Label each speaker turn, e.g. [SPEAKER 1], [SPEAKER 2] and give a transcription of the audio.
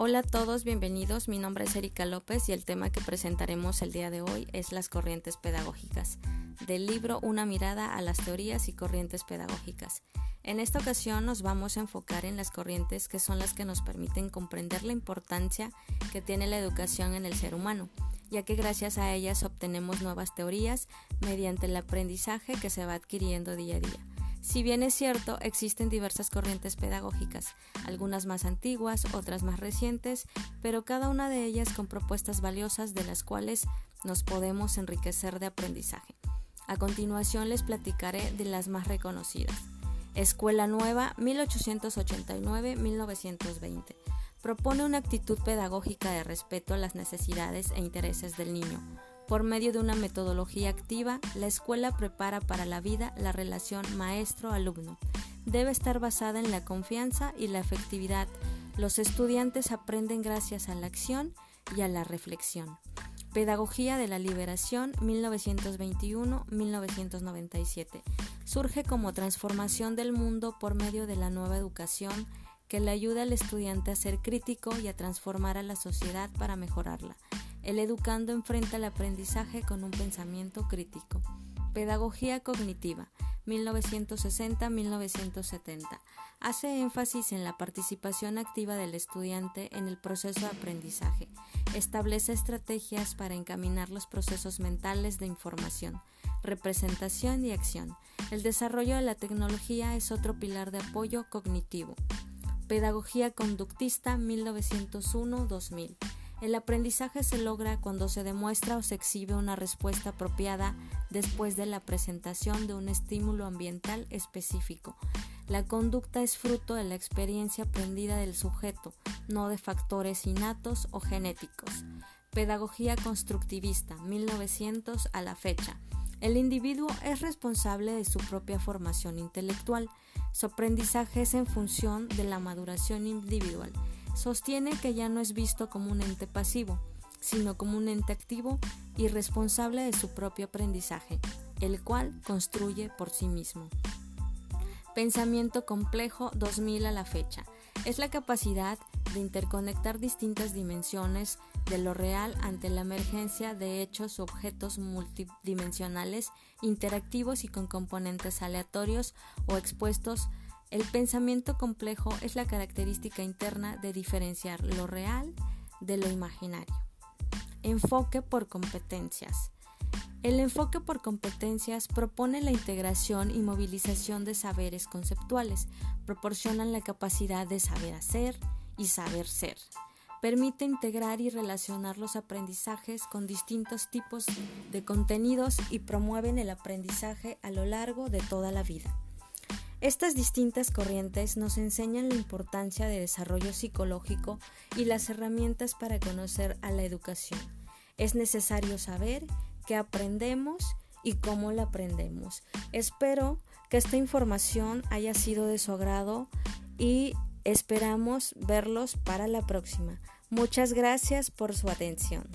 [SPEAKER 1] Hola a todos, bienvenidos. Mi nombre es Erika López y el tema que presentaremos el día de hoy es las corrientes pedagógicas, del libro Una mirada a las teorías y corrientes pedagógicas. En esta ocasión nos vamos a enfocar en las corrientes que son las que nos permiten comprender la importancia que tiene la educación en el ser humano, ya que gracias a ellas obtenemos nuevas teorías mediante el aprendizaje que se va adquiriendo día a día. Si bien es cierto, existen diversas corrientes pedagógicas, algunas más antiguas, otras más recientes, pero cada una de ellas con propuestas valiosas de las cuales nos podemos enriquecer de aprendizaje. A continuación les platicaré de las más reconocidas. Escuela Nueva 1889-1920. Propone una actitud pedagógica de respeto a las necesidades e intereses del niño por medio de una metodología activa, la escuela prepara para la vida la relación maestro-alumno. Debe estar basada en la confianza y la efectividad. Los estudiantes aprenden gracias a la acción y a la reflexión. Pedagogía de la Liberación 1921-1997. Surge como transformación del mundo por medio de la nueva educación que le ayuda al estudiante a ser crítico y a transformar a la sociedad para mejorarla. El educando enfrenta el aprendizaje con un pensamiento crítico. Pedagogía cognitiva, 1960-1970. Hace énfasis en la participación activa del estudiante en el proceso de aprendizaje. Establece estrategias para encaminar los procesos mentales de información, representación y acción. El desarrollo de la tecnología es otro pilar de apoyo cognitivo. Pedagogía conductista 1901-2000. El aprendizaje se logra cuando se demuestra o se exhibe una respuesta apropiada después de la presentación de un estímulo ambiental específico. La conducta es fruto de la experiencia aprendida del sujeto, no de factores innatos o genéticos. Pedagogía constructivista, 1900 a la fecha. El individuo es responsable de su propia formación intelectual. Su aprendizaje es en función de la maduración individual sostiene que ya no es visto como un ente pasivo, sino como un ente activo y responsable de su propio aprendizaje, el cual construye por sí mismo. Pensamiento complejo 2000 a la fecha. Es la capacidad de interconectar distintas dimensiones de lo real ante la emergencia de hechos o objetos multidimensionales, interactivos y con componentes aleatorios o expuestos el pensamiento complejo es la característica interna de diferenciar lo real de lo imaginario. Enfoque por competencias. El enfoque por competencias propone la integración y movilización de saberes conceptuales, proporcionan la capacidad de saber hacer y saber ser. Permite integrar y relacionar los aprendizajes con distintos tipos de contenidos y promueven el aprendizaje a lo largo de toda la vida. Estas distintas corrientes nos enseñan la importancia de desarrollo psicológico y las herramientas para conocer a la educación. Es necesario saber qué aprendemos y cómo la aprendemos. Espero que esta información haya sido de su agrado y esperamos verlos para la próxima. Muchas gracias por su atención.